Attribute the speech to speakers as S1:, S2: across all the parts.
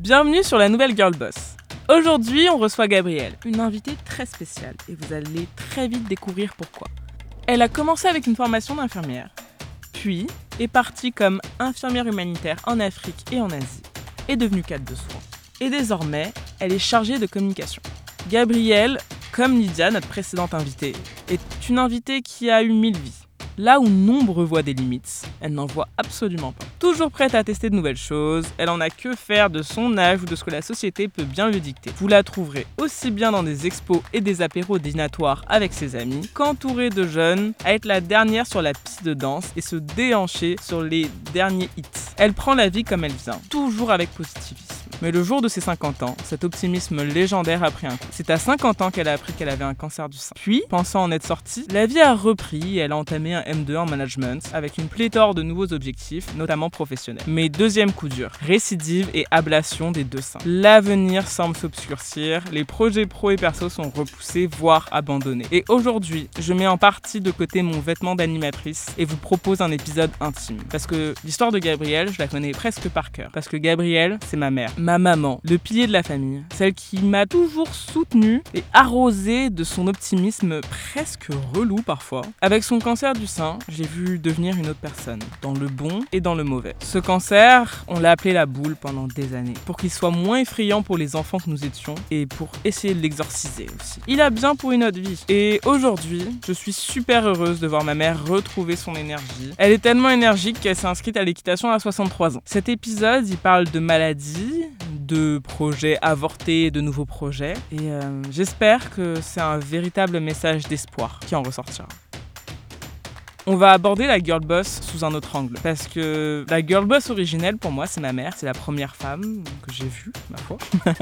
S1: Bienvenue sur la nouvelle Girl Boss. Aujourd'hui, on reçoit Gabrielle, une invitée très spéciale, et vous allez très vite découvrir pourquoi. Elle a commencé avec une formation d'infirmière, puis est partie comme infirmière humanitaire en Afrique et en Asie, est devenue cadre de soins. Et désormais, elle est chargée de communication. Gabrielle, comme Lydia, notre précédente invitée, est une invitée qui a eu mille vies. Là où nombre voient des limites, elle n'en voit absolument pas. Toujours prête à tester de nouvelles choses, elle en a que faire de son âge ou de ce que la société peut bien lui dicter. Vous la trouverez aussi bien dans des expos et des apéros dînatoires avec ses amis, qu'entourée de jeunes, à être la dernière sur la piste de danse et se déhancher sur les derniers hits. Elle prend la vie comme elle vient, toujours avec positivisme. Mais le jour de ses 50 ans, cet optimisme légendaire a pris un coup. C'est à 50 ans qu'elle a appris qu'elle avait un cancer du sein. Puis, pensant en être sortie, la vie a repris et elle a entamé un M2 en management avec une pléthore de nouveaux objectifs, notamment professionnels. Mais deuxième coup dur, récidive et ablation des deux seins. L'avenir semble s'obscurcir, les projets pro et perso sont repoussés, voire abandonnés. Et aujourd'hui, je mets en partie de côté mon vêtement d'animatrice et vous propose un épisode intime. Parce que l'histoire de Gabrielle, je la connais presque par cœur. Parce que Gabrielle, c'est ma mère maman, le pilier de la famille, celle qui m'a toujours soutenue et arrosée de son optimisme presque relou parfois. Avec son cancer du sein, j'ai vu devenir une autre personne, dans le bon et dans le mauvais. Ce cancer, on l'a appelé la boule pendant des années, pour qu'il soit moins effrayant pour les enfants que nous étions et pour essayer de l'exorciser aussi. Il a bien pour une autre vie. Et aujourd'hui, je suis super heureuse de voir ma mère retrouver son énergie. Elle est tellement énergique qu'elle s'est inscrite à l'équitation à 63 ans. Cet épisode, il parle de maladie, de projets avortés, de nouveaux projets. Et euh, j'espère que c'est un véritable message d'espoir qui en ressortira. On va aborder la girl boss sous un autre angle. Parce que la girl boss originelle, pour moi, c'est ma mère. C'est la première femme que j'ai vue, ma foi.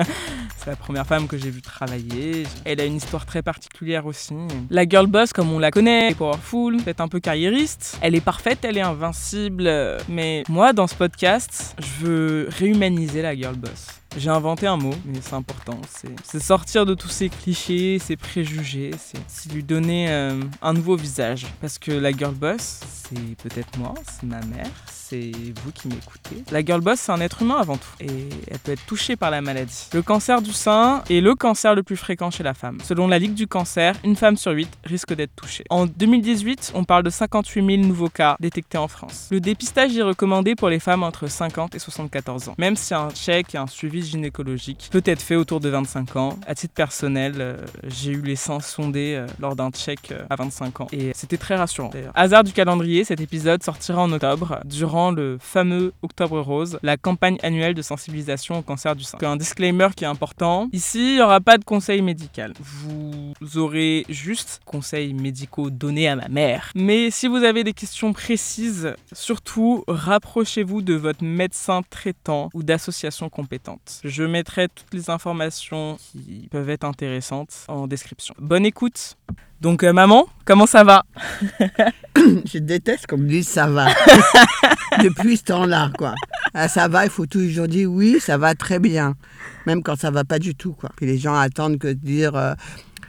S1: c'est la première femme que j'ai vue travailler. Elle a une histoire très particulière aussi. La girl boss, comme on la connaît, est powerful, peut-être un peu carriériste. Elle est parfaite, elle est invincible. Mais moi, dans ce podcast, je veux réhumaniser la girl boss. J'ai inventé un mot, mais c'est important. C'est sortir de tous ces clichés, ces préjugés. C'est lui donner euh, un nouveau visage. Parce que la girl boss, c'est peut-être moi, c'est ma mère, c'est vous qui m'écoutez. La girl boss, c'est un être humain avant tout. Et elle peut être touchée par la maladie. Le cancer du sein est le cancer le plus fréquent chez la femme. Selon la Ligue du cancer, une femme sur huit risque d'être touchée. En 2018, on parle de 58 000 nouveaux cas détectés en France. Le dépistage est recommandé pour les femmes entre 50 et 74 ans. Même si un check et un suivi gynécologique peut être fait autour de 25 ans. À titre personnel, euh, j'ai eu les seins sondés euh, lors d'un check euh, à 25 ans. Et c'était très rassurant. Hasard du calendrier, cet épisode sortira en octobre, durant le fameux Octobre Rose, la campagne annuelle de sensibilisation au cancer du sein. Un disclaimer qui est important. Ici, il n'y aura pas de conseil médical. Vous aurez juste conseils médicaux donnés à ma mère. Mais si vous avez des questions précises, surtout rapprochez-vous de votre médecin traitant ou d'associations compétentes. Je mettrai toutes les informations qui peuvent être intéressantes en description. Bonne écoute donc, euh, maman, comment ça va?
S2: Je déteste qu'on me dise ça va. Depuis ce temps-là, quoi. Ah, ça va, il faut toujours dire oui, ça va très bien. Même quand ça va pas du tout, quoi. Puis les gens attendent que de dire euh,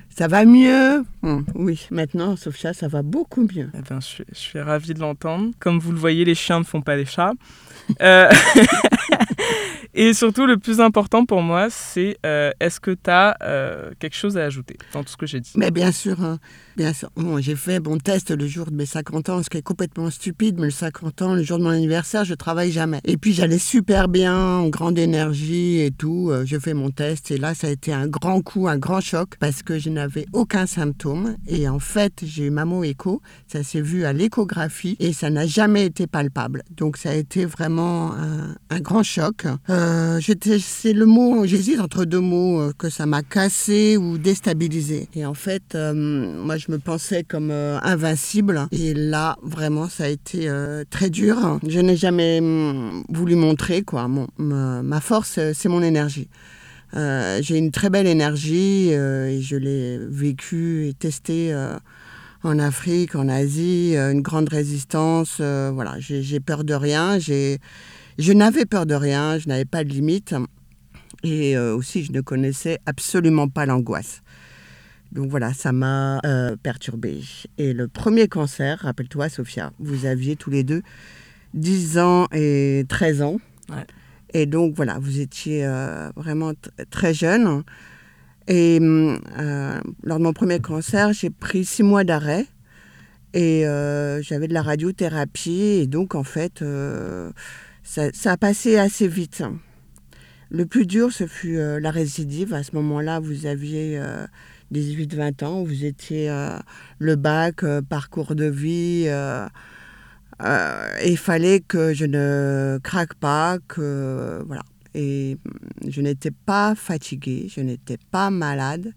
S2: ça va mieux. Hum, oui, maintenant, sauf ça, ça va beaucoup mieux.
S1: Eh ben, je, je suis ravie de l'entendre. Comme vous le voyez, les chiens ne font pas les chats. Euh... Et surtout, le plus important pour moi, c'est euh, est-ce que tu as euh, quelque chose à ajouter dans tout ce que j'ai dit?
S2: Mais bien sûr, hein. bien sûr. J'ai fait mon test le jour de mes 50 ans, ce qui est complètement stupide, mais le 50 ans, le jour de mon anniversaire, je travaille jamais. Et puis j'allais super bien, grande énergie et tout. Euh, je fais mon test et là, ça a été un grand coup, un grand choc parce que je n'avais aucun symptôme. Et en fait, j'ai eu mammo écho, ça s'est vu à l'échographie et ça n'a jamais été palpable. Donc ça a été vraiment un grand choc. Euh, c'est le mot, j'hésite entre deux mots, euh, que ça m'a cassé ou déstabilisé. Et en fait, euh, moi, je me pensais comme invincible. Et là, vraiment, ça a été très dur. Je n'ai jamais mm, voulu montrer, quoi. ma, force, c'est mon énergie. J'ai une très belle énergie et je l'ai vécu et testé en Afrique, en Asie, une grande résistance. voilà, j'ai peur de rien. J'ai je n'avais peur de rien, je n'avais pas de limite. Et euh, aussi, je ne connaissais absolument pas l'angoisse. Donc voilà, ça m'a euh, perturbée. Et le premier cancer, rappelle-toi, Sophia, vous aviez tous les deux 10 ans et 13 ans. Et donc voilà, vous étiez euh, vraiment très jeune. Et euh, lors de mon premier cancer, j'ai pris six mois d'arrêt. Et j'avais de la radiothérapie. Et donc, en fait, ça, a passé assez vite. Le plus dur, ce fut la récidive. À ce moment-là, vous aviez 18-20 ans. Vous étiez le bac, parcours de vie. il fallait que je ne craque pas, que voilà. Et je n'étais pas fatiguée, je n'étais pas malade.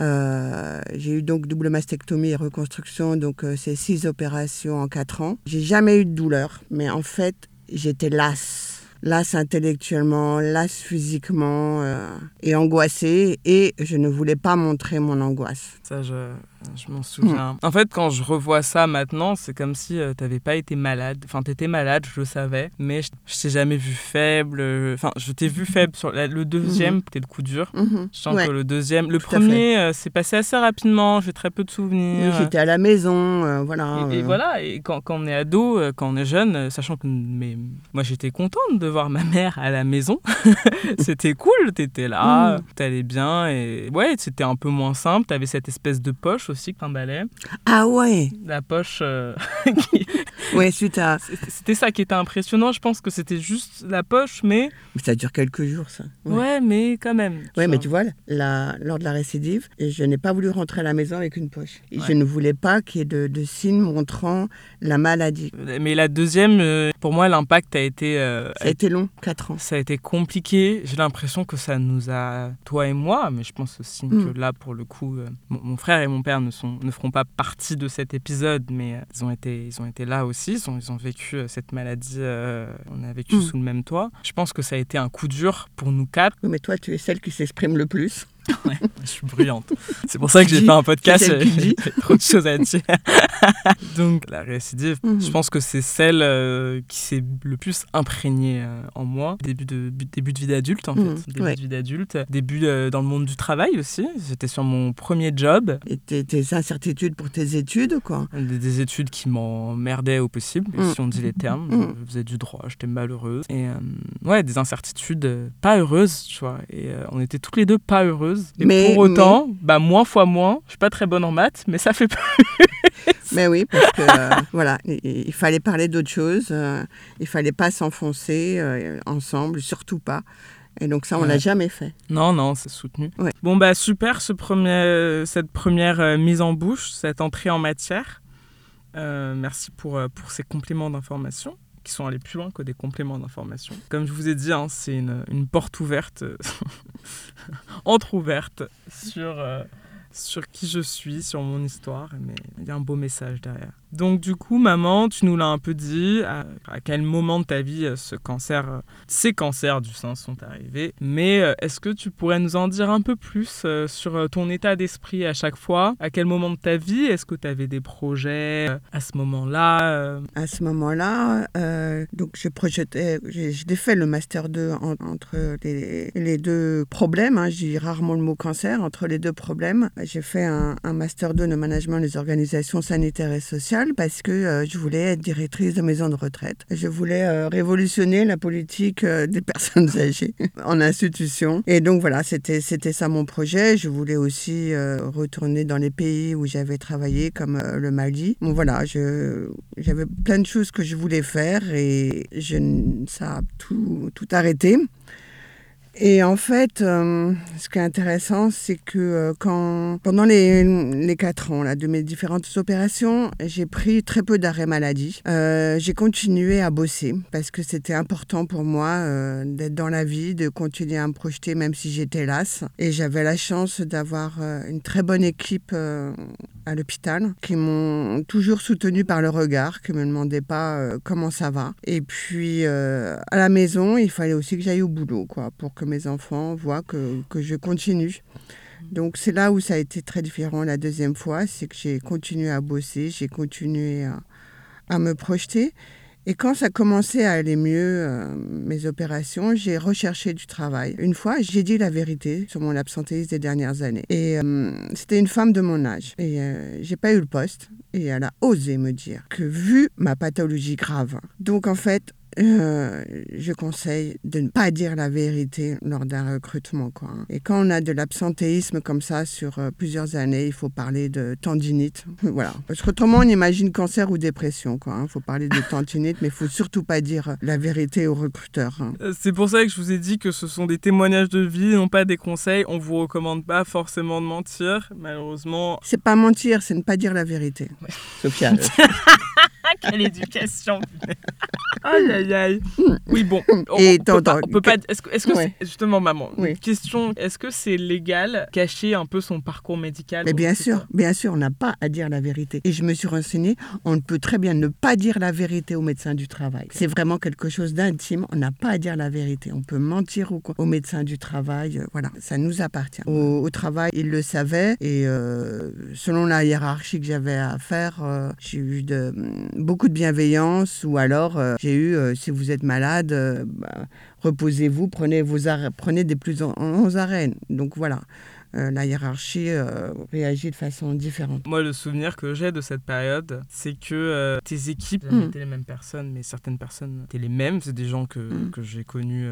S2: Euh, j'ai eu donc double mastectomie et reconstruction, donc euh, c'est six opérations en quatre ans. J'ai jamais eu de douleur, mais en fait, j'étais lasse. Lasse intellectuellement, lasse physiquement euh, et angoissée, et je ne voulais pas montrer mon angoisse.
S1: Ça, je, je m'en souviens. En fait, quand je revois ça maintenant, c'est comme si euh, tu n'avais pas été malade. Enfin, tu étais malade, je le savais, mais je, je t'ai jamais vu faible. Enfin, je t'ai vu faible sur le deuxième, c'était le coup dur.
S2: Mhm.
S1: Je sens que le deuxième, le premier, euh, c'est passé assez rapidement. J'ai très peu de souvenirs.
S2: J'étais à la maison, euh, voilà.
S1: Et, voilà. Et quand, quand, on est ado, quand on est jeune, sachant que mais, moi j'étais contente de voir ma mère à la maison. c'était cool, t'étais là, t'allais bien et ouais, c'était un peu moins simple. T'avais cette espèce de poche aussi
S2: Ah ouais
S1: La poche. Euh,
S2: ouais, suite à.
S1: C'était ça qui était impressionnant. Je pense que c'était juste la poche, mais.
S2: Mais ça dure quelques jours, ça.
S1: Ouais, mais quand même.
S2: Ouais, mais tu vois, la... lors de la récidive, je n'ai pas voulu rentrer à la maison avec une poche. Et Je ne voulais pas qu'il y ait de, de, signes montrant la maladie.
S1: Mais la deuxième, euh, pour moi, l'impact a été.
S2: Euh, ça a été long, 4 ans.
S1: Ça a été compliqué. J'ai l'impression que ça nous a. Toi et moi, mais je pense aussi mm. que là, pour le coup, mon frère et mon père ne, sont, ne feront pas partie de cet épisode, mais euh, ils ont été, ils ont été là aussi, ils ont, ils ont vécu euh, cette maladie, euh, on a vécu hmm. sous le même toit. Je pense que ça a été un coup dur pour nous quatre.
S2: Oui, mais toi, tu es celle qui s'exprime le plus.
S1: Ouais, je suis bruyante. C'est pour ça que j'ai fait un podcast. J'ai trop de choses à dire. Donc, la récidive, mhm. je pense que c'est celle euh, qui s'est le plus imprégnée euh, en moi. Début de, début de vie d'adulte, en mhm. fait. Début de vie d'adulte. Début euh, dans le monde du travail aussi. J'étais sur mon premier job.
S2: Et tes, incertitudes pour tes études, quoi?
S1: Des, études qui m'emmerdaient au possible, mhm. si on dit les termes. Je faisais du droit, j'étais malheureuse. Et ouais, des incertitudes pas heureuses, tu vois. Et on était toutes les deux pas heureuses mais, pour autant, bah, moins fois moins, je suis pas très bonne en maths, mais ça fait plus.
S2: mais oui, parce que euh, voilà, il, fallait parler d'autre chose, euh, il fallait pas s'enfoncer euh, ensemble, surtout pas. Et donc ça, on l'a jamais fait.
S1: Non, non, c'est soutenu. Bon, bah super, ce premier, cette première mise en bouche, cette entrée en matière. merci pour, pour ces compléments d'information qui sont allés plus loin que des compléments d'information. Comme je vous ai dit, hein, c'est une, porte ouverte, entre-ouverte sur, euh, sur qui je suis, sur mon histoire, mais il y a un beau message derrière. Donc du coup, maman, tu nous l'as un peu dit, à, quel moment de ta vie euh, ce cancer, euh, ces cancers du sein sont arrivés. Mais euh, est-ce que tu pourrais nous en dire un peu plus sur ton état d'esprit à chaque fois? À quel moment de ta vie est-ce que tu avais des projets à ce moment-là
S2: À ce moment-là, donc je projetais, j'ai fait le master 2 entre les, les, deux problèmes. Hein, J'ai rarement le mot cancer entre les deux problèmes. J'ai fait un, un master 2 de management des organisations sanitaires et sociales parce que euh, je voulais être directrice de maison de retraite. Je voulais euh, révolutionner la politique euh, des personnes âgées en institution. Et donc voilà, c'était c'était ça mon projet. Je voulais aussi retourner dans les pays où j'avais travaillé, comme le Mali. Bon voilà, j'avais plein de choses que je voulais faire et je, ça a tout, tout arrêté. Et en fait, euh, ce qui est intéressant, c'est que euh, quand, pendant les, les quatre ans là, de mes différentes opérations, j'ai pris très peu d'arrêt maladie. Euh, j'ai continué à bosser parce que c'était important pour moi d'être dans la vie, de continuer à me projeter même si j'étais lasse. Et j'avais la chance d'avoir une très bonne équipe à l'hôpital qui m'ont toujours soutenu par le regard, qui me demandaient pas comment ça va. Et puis à la maison, il fallait aussi que j'aille au boulot, quoi, pour que mes enfants voient que, que je continue. Donc c'est là où ça a été très différent la deuxième fois, c'est que j'ai continué à bosser, j'ai continué à, à, me projeter. Et quand ça commençait à aller mieux, euh, mes opérations, j'ai recherché du travail. Une fois, j'ai dit la vérité sur mon absentéisme des dernières années. Et euh, c'était une femme de mon âge. Et euh, j'ai pas eu le poste. Et elle a osé me dire que vu ma pathologie grave, donc en fait, euh, je conseille de ne pas dire la vérité lors d'un recrutement. Quoi. hein. Et quand on a de l'absentéisme comme ça sur euh, plusieurs années, il faut parler de tendinite. voilà. Parce qu'autrement, on imagine cancer ou dépression. Il hein. faut parler de tendinite, mais il faut surtout pas dire la vérité aux recruteurs. hein.
S1: Euh, C'est pour ça que je vous ai dit que ce sont des témoignages de vie, non pas des conseils. On vous recommande pas forcément de mentir. Malheureusement,
S2: C'est pas mentir, c'est ne pas dire la vérité. Sophia, euh,
S1: quelle éducation Aïe aïe aïe. Oui bon. On,
S2: Et
S1: on peut pas. on peut pas- Est-ce que, est-ce que
S2: Ouais.
S1: c'est- justement maman
S2: Oui.
S1: Question. Est-ce que c'est légal cacher un peu son parcours médical
S2: Mais bien sûr, bien sûr, on n'a pas à dire la vérité. Et je me suis renseignée, on peut très bien ne pas dire la vérité au médecin du travail. C'est vraiment quelque chose d'intime, on n'a pas à dire la vérité. On peut mentir au, au médecin du travail, euh, voilà, ça nous appartient. Au, au travail, il le savait et euh, selon la hiérarchie que j'avais à faire, euh, j'ai eu de, beaucoup de bienveillance ou alors euh, j'ai eu, euh, si vous êtes malade, euh, bah, reposez-vous, prenez, vos prenez des plus en, en arrêts. Donc voilà. Euh, la hiérarchie euh, réagit de façon différente.
S1: Moi, le souvenir que j'ai de cette période, c'est que euh, tes équipes
S2: Mm.
S1: jamais été les mêmes personnes, mais certaines personnes étaient les mêmes. C'est des gens que,
S2: Mm.
S1: que j'ai connus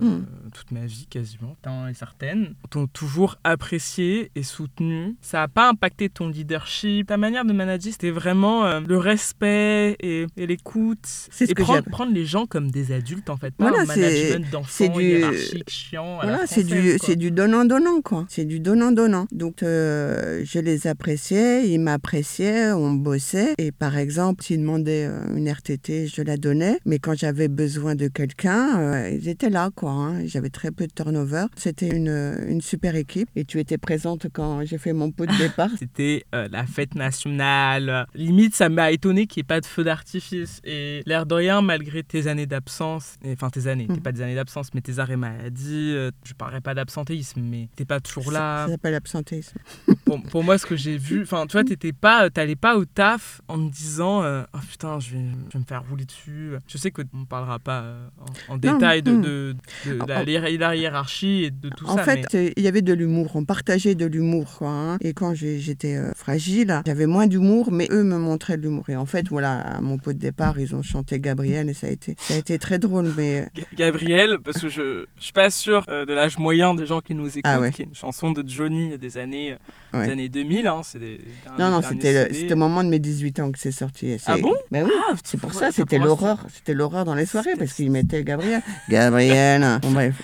S2: Mm.
S1: toute ma vie quasiment. Certains et certaines t'ont toujours apprécié et soutenu. Ça n'a pas impacté ton leadership, ta manière de manager. C'était vraiment le respect et, et l'écoute.
S2: C'est ce
S1: Et
S2: que
S1: prendre, prendre les gens comme des adultes, en fait. Pas
S2: Voilà,
S1: un management d'enfants hiérarchique, chiant.
S2: Voilà, c'est du, c'est du donnant-donnant, quoi. C'est du donnant-donnant. Donc, euh, je les appréciais, ils m'appréciaient, on bossait. Et par exemple, s'ils demandaient euh, une RTT, je la donnais. Mais quand j'avais besoin de quelqu'un, euh, ils étaient là, quoi. hein. J'avais très peu de turnover. C'était une, une super équipe. Et tu étais présente quand j'ai fait mon pot de départ?
S1: C'était euh, la fête nationale. Limite, ça m'a étonné qu'il n'y ait pas de feu d'artifice. Et l'air de rien, malgré tes années d'absence, enfin tes années, t'es pas des années d'absence, mais tes arrêts maladie, je parlerai pas d'absentéisme, mais t'es pas toujours
S2: Ça,
S1: là.
S2: ça s'appelle absentéisme.
S1: pour, pour moi, ce que j'ai vu, enfin, tu vois, t'étais pas, t'allais pas au taf en me disant, euh, oh putain, je vais, je vais me faire rouler dessus. Je sais qu'on ne parlera pas euh, en, en détail de, de, de
S2: En-
S1: la,
S2: en-
S1: hiér- la hiérarchie et de tout
S2: en
S1: ça.
S2: fait,
S1: mais-
S2: c'est- il y avait de l'humour. On partageait de l'humour, quoi. hein. Et quand j'étais euh, fragile, j'avais moins d'humour, mais eux me montraient de l'humour. Et en fait, voilà, à mon pot de départ, ils ont chanté Gabriel et ça a été, ça a été très drôle. Mais euh,
S1: Ga- Gabriel, parce que je, je suis pas sûr euh, de l'âge moyen des gens qui nous écoutent,
S2: Ah ouais.
S1: qui est une chanson de Johnny des années, euh, des
S2: Ouais.
S1: années 2000. Hein, c'est des, un
S2: non, non,
S1: des
S2: c'était au moment de mes 18 ans que c'est sorti.
S1: Ah bon?
S2: Ben oui.
S1: Ah,
S2: C'est pour ça, c'était l'horreur. C'était l'horreur dans les soirées parce qu'ils mettaient Gabriel. Gabriel. Bon, bref.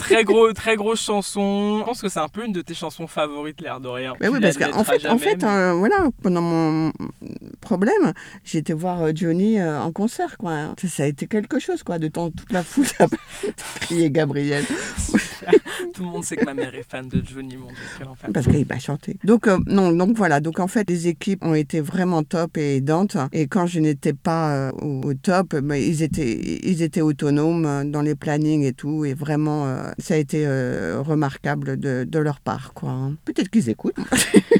S1: très gros, très grosse chanson. Je pense que c'est un peu une de tes chansons favorites, l'air de rien. Tu
S2: oui, parce qu'en fait, en fait
S1: mais-
S2: euh, voilà, pendant mon problème, j'ai été voir euh, Johnny euh, en concert, quoi. Ça, a été quelque chose, quoi, de temps toute la foule à crier Gabriel,
S1: Tout le monde sait que ma mère est fan de Johnny, mon Dieu, quel enfer.
S2: parce qu'il m'a chanté. Donc, euh, non, donc voilà, donc en fait, les équipes ont été vraiment top et aidantes. Et quand je n'étais pas euh, au, au top, ben, ils, étaient, ils étaient autonomes dans les plannings et tout. Et vraiment, euh, ça a été remarquable de, de leur part, quoi. hein. Peut-être qu'ils écoutent.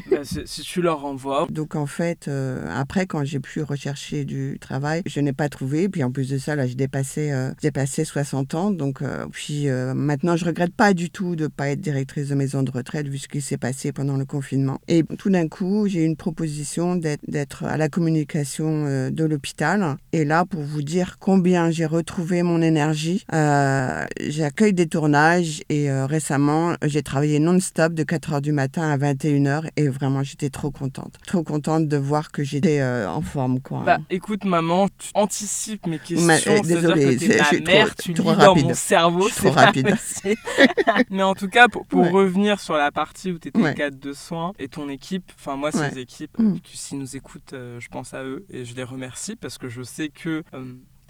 S1: Bah, si, tu leur renvoies,
S2: Donc en fait, euh, quand j'ai pu rechercher du travail, je n'ai pas trouvé. Puis en plus de ça, là, j'ai dépassé, euh, dépassé 60 ans. Donc euh, puis euh, maintenant, je regrette pas du tout de pas être directrice de maison de retraite vu ce qui s'est passé pendant le confinement. Et tout d'un coup, j'ai eu une proposition d'être, à la communication euh, de l'hôpital. Et là, pour vous dire combien j'ai retrouvé mon énergie, j'accueille des tournages et récemment, j'ai travaillé non-stop de 4 heures du matin à 21 heures et vraiment, j'étais trop contente. Trop contente de voir que j'étais euh, en forme, quoi.
S1: bah écoute maman, tu anticipes mes questions,
S2: Ma- euh, désolée,
S1: que t'es
S2: je
S1: ma
S2: suis trop-
S1: mère, tu
S2: trop
S1: lis dans
S2: rapide.
S1: mon cerveau,
S2: trop
S1: c'est pas
S2: rapide.
S1: Mais en tout cas, pour, pour
S2: Ouais.
S1: revenir sur la partie où tu étais
S2: Ouais.
S1: cadre de soins et ton équipe, enfin moi,
S2: Ouais.
S1: ces équipes,
S2: Mm.
S1: euh, qui s'ils nous écoutent, euh, je pense à eux et je les remercie parce que je sais que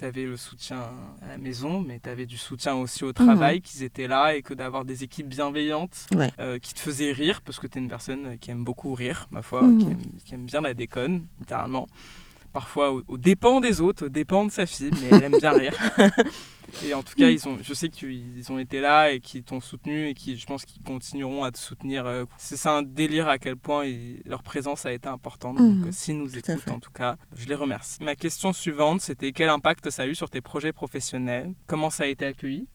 S1: tu avais le soutien à la maison, mais tu avais du soutien aussi au travail, qu'ils étaient là et que d'avoir des équipes bienveillantes
S2: Ouais.
S1: euh, qui te faisaient rire, parce que tu es une personne qui aime beaucoup rire, ma foi,
S2: Mhm.
S1: qui, aime, qui aime bien la déconne, littéralement. Parfois au, au dépens des autres, au dépens de sa fille, mais elle aime bien rire. Et en tout cas, ils ont, je sais qu'ils ont été là et qu'ils t'ont soutenu et qui, je pense qu'ils continueront à te soutenir. euh, C'est ça un délire à quel point ils- leur présence a été importante. Donc,
S2: Mhm.
S1: euh, s'ils nous écoutent, en tout cas, je les remercie. Ma question suivante, c'était quel impact ça a eu sur tes projets professionnels? Comment ça a été accueilli?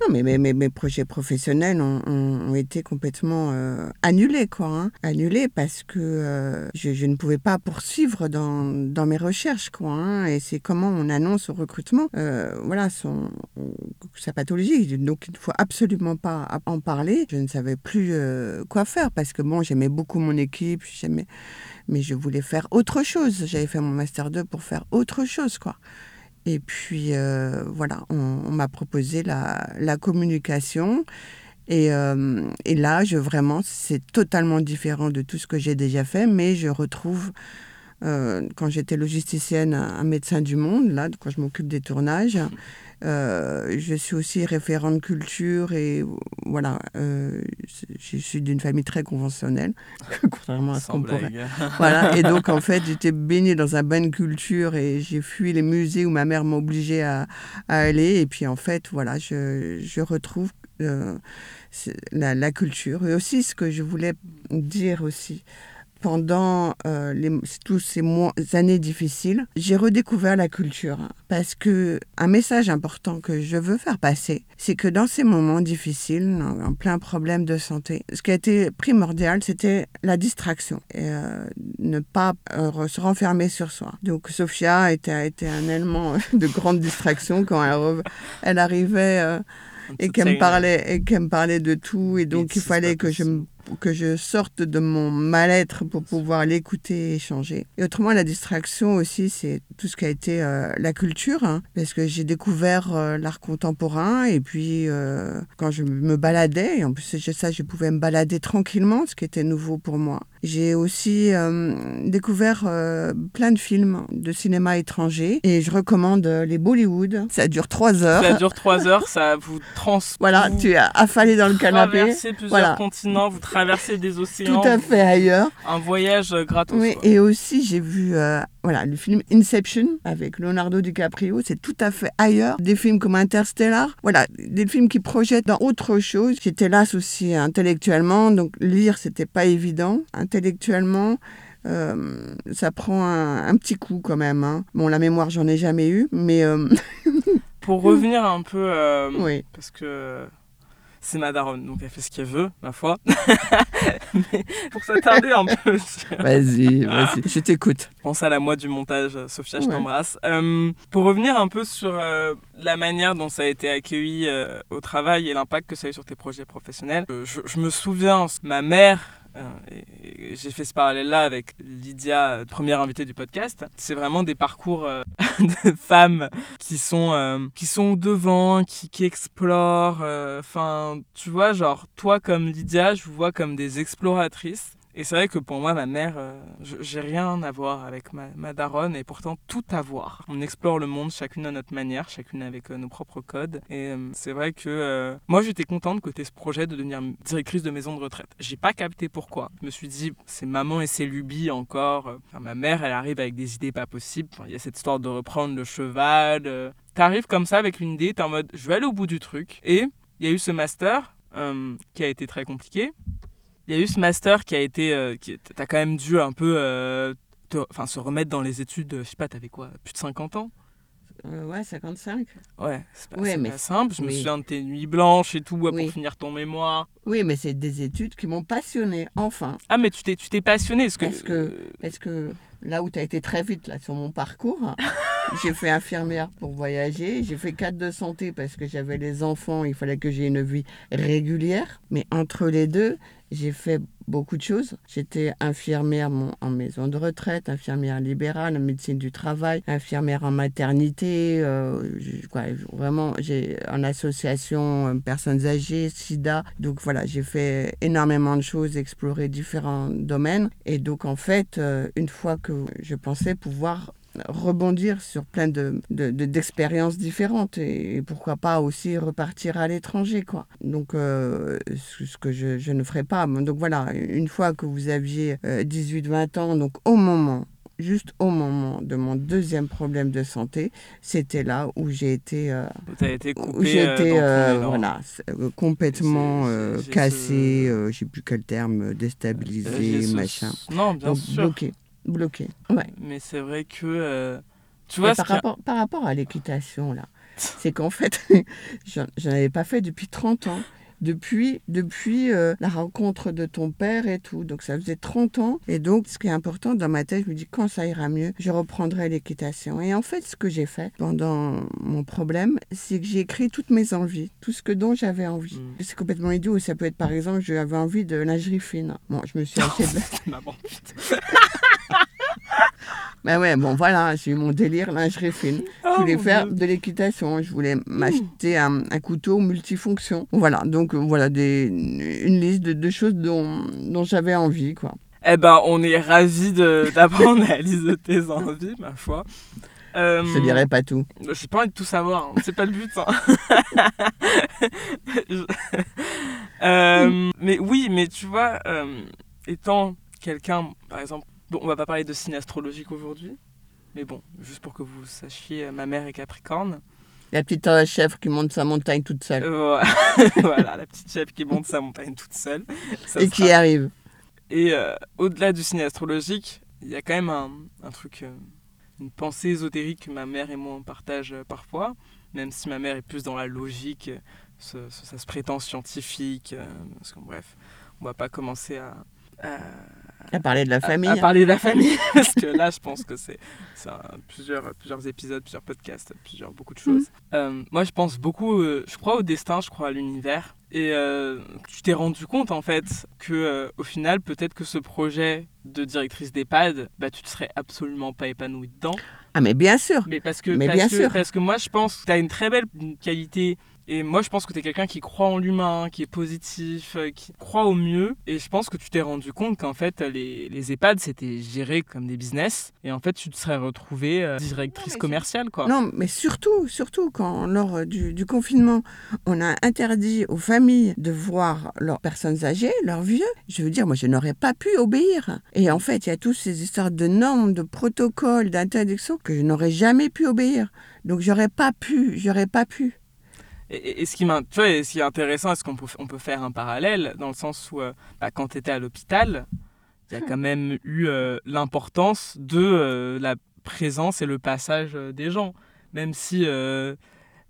S2: Non, mais mes, projets professionnels ont, été complètement euh, annulés, quoi. Hein. Annulés parce que euh, je, ne pouvais pas poursuivre dans, mes recherches, quoi. Hein. Et c'est comment on annonce au recrutement, euh, voilà, sa pathologie. Donc, il ne faut absolument pas en parler. Je ne savais plus quoi faire parce que, bon, j'aimais beaucoup mon équipe, j'aimais mais je voulais faire autre chose. J'avais fait mon master 2 pour faire autre chose, quoi. Et puis, euh, voilà, on, on m'a proposé la, la, communication. Et, euh, et, là, je, vraiment, c'est totalement différent de tout ce que j'ai déjà fait, mais je retrouve, euh, quand j'étais logisticienne, un médecin du monde, là, quand je m'occupe des tournages. Euh, je suis aussi référente culture et voilà, euh, je suis d'une famille très conventionnelle, contrairement à ce qu'on pourrait. voilà, et donc en fait, j'étais baignée dans une bonne culture et j'ai fui les musées où ma mère m'obligeait à, à, aller. Et puis en fait, voilà, je, je retrouve euh, la, la, culture et aussi ce que je voulais dire aussi pendant euh, les, tous ces mois, années difficiles, j'ai redécouvert la culture. Parce que un message important que je veux faire passer, c'est que dans ces moments difficiles, en plein problème de santé, ce qui a été primordial, c'était la distraction et euh, ne pas euh, se renfermer sur soi. Donc Sophia était, était un élément de grande distraction quand elle, elle arrivait euh, et qu'elle me parlait et qu'elle me parlait de tout et donc il fallait que je me que je sorte de mon mal-être pour pouvoir l'écouter et échanger. Et autrement, la distraction aussi, c'est tout ce qui a été euh, la culture, hein, parce que j'ai découvert euh, l'art contemporain, et puis euh, quand je me baladais, et en plus ça, je pouvais me balader tranquillement, ce qui était nouveau pour moi. J'ai aussi euh, découvert euh, plein de films de cinéma étranger et je recommande les Bollywood. Ça dure trois heures.
S1: Ça dure trois heures, ça vous trans.
S2: Voilà, tu es affalé dans le canapé.
S1: Vous traversez plusieurs voilà. continents, vous traversez des océans.
S2: Tout à fait ailleurs.
S1: Un voyage gratos.
S2: Oui, et aussi j'ai vu euh, voilà, le film Inception avec Leonardo DiCaprio, c'est tout à fait ailleurs. Des films comme Interstellar, voilà, des films qui projettent dans autre chose. J'étais là aussi intellectuellement, donc lire, c'était pas évident. Intellectuellement, euh, ça prend un, un, petit coup quand même. Hein. Bon, la mémoire, j'en ai jamais eu, mais. Euh...
S1: Pour revenir un peu. Euh,
S2: oui.
S1: Parce que c'est ma daronne, donc elle fait ce qu'elle veut, ma foi. Mais pour s'attarder un peu sur...
S2: Vas-y, vas-y, je t'écoute.
S1: Pense à la moi du montage, Sophia, je ouais. t'embrasse. Euh, pour revenir un peu sur euh, la manière dont ça a été accueilli euh, au travail et l'impact que ça a eu sur tes projets professionnels, je, je me souviens, ma mère j'ai fait ce parallèle-là avec Lydia, première invitée du podcast. C'est vraiment des parcours euh, de femmes qui sont, euh, qui sont devant, qui, qui explorent. Enfin, tu vois, genre, toi comme Lydia, je vous vois comme des exploratrices. Et c'est vrai que pour moi, ma mère, euh, j'ai rien à voir avec ma, ma, daronne et pourtant tout à voir. On explore le monde chacune à notre manière, chacune avec euh, nos propres codes. Et euh, c'est vrai que moi, j'étais contente que tu ce projet de devenir directrice de maison de retraite. J'ai pas capté pourquoi. Je me suis dit, c'est maman et ses lubies encore. Ma mère, elle arrive avec des idées pas possibles. Il y a cette histoire de reprendre le cheval. T'arrives comme ça avec une idée, t'es en mode, je vais aller au bout du truc. Et il y a eu ce master qui a été très compliqué il y a eu ce master qui a été. Euh, qui, t'as quand même dû un peu. Euh, enfin, se remettre dans les études. Je sais pas, t'avais quoi Plus de 50 ans?
S2: Euh, Ouais, 55.
S1: Ouais, c'est pas, ouais, mais pas simple. Je me souviens de tes nuits blanches et tout
S2: Oui.
S1: pour finir ton mémoire.
S2: Oui, mais c'est des études qui m'ont passionné, enfin.
S1: Ah, mais tu t'es, tu t'es passionné parce que.
S2: Parce que, parce que là où tu as été très vite là, sur mon parcours, j'ai fait infirmière pour voyager. J'ai fait cadre de santé parce que j'avais les enfants. Il fallait que j'ai une vie régulière. Mais entre les deux, j'ai fait beaucoup de choses. J'étais infirmière en maison de retraite, infirmière libérale, en médecine du travail, infirmière en maternité, euh, quoi, vraiment en association euh, personnes âgées, SIDA. Donc voilà, j'ai fait énormément de choses, exploré différents domaines. Et donc en fait, euh, une fois que je pensais pouvoir rebondir sur plein de, de, de, d'expériences différentes et, et, pourquoi pas aussi repartir à l'étranger quoi donc euh, ce que je, je, ne ferai pas donc voilà une fois que vous aviez euh, 18 20 ans donc au moment juste au moment de mon deuxième problème de santé, c'était là où j'ai été, euh,
S1: été coupé,
S2: où j'ai été euh, voilà, complètement euh, cassé, ce... je sais plus quel terme, déstabilisé, machin.
S1: Non, bien
S2: Donc,
S1: sûr.
S2: bloqué bloqué. Ouais.
S1: Mais c'est vrai que. Euh, tu vois,
S2: par, rapport, par rapport à l'équitation, là, c'est qu'en fait, j'en avais pas fait depuis 30 ans. Depuis, depuis euh, la rencontre de ton père et tout. Donc ça faisait 30 ans. Et donc, ce qui est important dans ma tête, je me dis quand ça ira mieux, je reprendrai l'équitation. Et en fait, ce que j'ai fait pendant mon problème, c'est que j'ai écrit toutes mes envies, tout ce que dont j'avais envie.
S1: Mm.
S2: C'est complètement idiot. Ça peut être par exemple, j'avais envie de lingerie fine. Bon, je me suis acheté de la...
S1: Maman.
S2: Ben ouais, bon voilà, j'ai eu mon délire lingerie fine. Je
S1: Oh,
S2: voulais faire
S1: Dieu.
S2: de l'équitation, je voulais m'acheter un, un couteau multifonction. Voilà, donc euh, voilà des, une liste de, de choses dont, dont j'avais envie, quoi.
S1: Eh ben, on est ravis d'apprendre la liste de tes envies, ma foi. Euh,
S2: Je te dirai pas tout.
S1: J'ai pas envie de tout savoir, hein. c'est pas le but. hein. Je- Euh, mais oui, mais tu vois, euh, étant quelqu'un, par exemple, bon, on va pas parler de signe astrologique aujourd'hui, mais bon, juste pour que vous sachiez, ma mère est Capricorne.
S2: La petite euh, chèvre qui monte sa montagne toute seule.
S1: Euh, voilà, la petite chef qui monte sa montagne toute seule. Ça
S2: et
S1: sera-
S2: qui arrive.
S1: Et euh, au-delà du signe astrologique, il y a quand même un, un truc, euh, une pensée ésotérique que ma mère et moi on partage euh, parfois, même si ma mère est plus dans la logique, euh, ce- ce- ça se prétend scientifique, euh, parce que bref, on va pas commencer à, à-
S2: À parler de la famille.
S1: à parler de la famille, parce que là je pense que c'est plusieurs, plusieurs épisodes, plusieurs podcasts, plusieurs, beaucoup de choses. Euh, moi je pense beaucoup, euh, je crois au destin, je crois à l'univers, et euh, tu t'es rendu compte en fait que au final peut-être que ce projet de directrice d'EHPAD, bah, tu te serais absolument pas épanouie dedans.
S2: Ah mais bien sûr.
S1: Mais parce que,
S2: Mais
S1: parce
S2: bien
S1: que,
S2: sûr.
S1: parce que moi je pense que tu as une très belle qualité. Et moi je pense que tu es quelqu'un qui croit en l'humain, qui est positif, euh, qui croit au mieux. Et je pense que tu t'es rendu compte qu'en fait les, les EHPAD c'était géré comme des business. Et en fait tu te serais retrouvée euh, directrice commerciale quoi.
S2: Non, mais surtout, surtout quand lors euh, du, du confinement, on a interdit aux familles de voir leurs personnes âgées, leurs vieux. Je veux dire, moi, je n'aurais pas pu obéir. Et en fait, il y a toutes ces histoires de normes, de protocoles, d'interdictions que je n'aurais jamais pu obéir. Donc, j'aurais pas pu, j'aurais pas pu.
S1: Et, ce qui tu vois, et ce qui est intéressant, est-ce qu'on peut, on peut faire un parallèle dans le sens où, euh, bah, quand tu étais à l'hôpital, il y a quand même eu euh, l'importance de euh, la présence et le passage des gens. Même si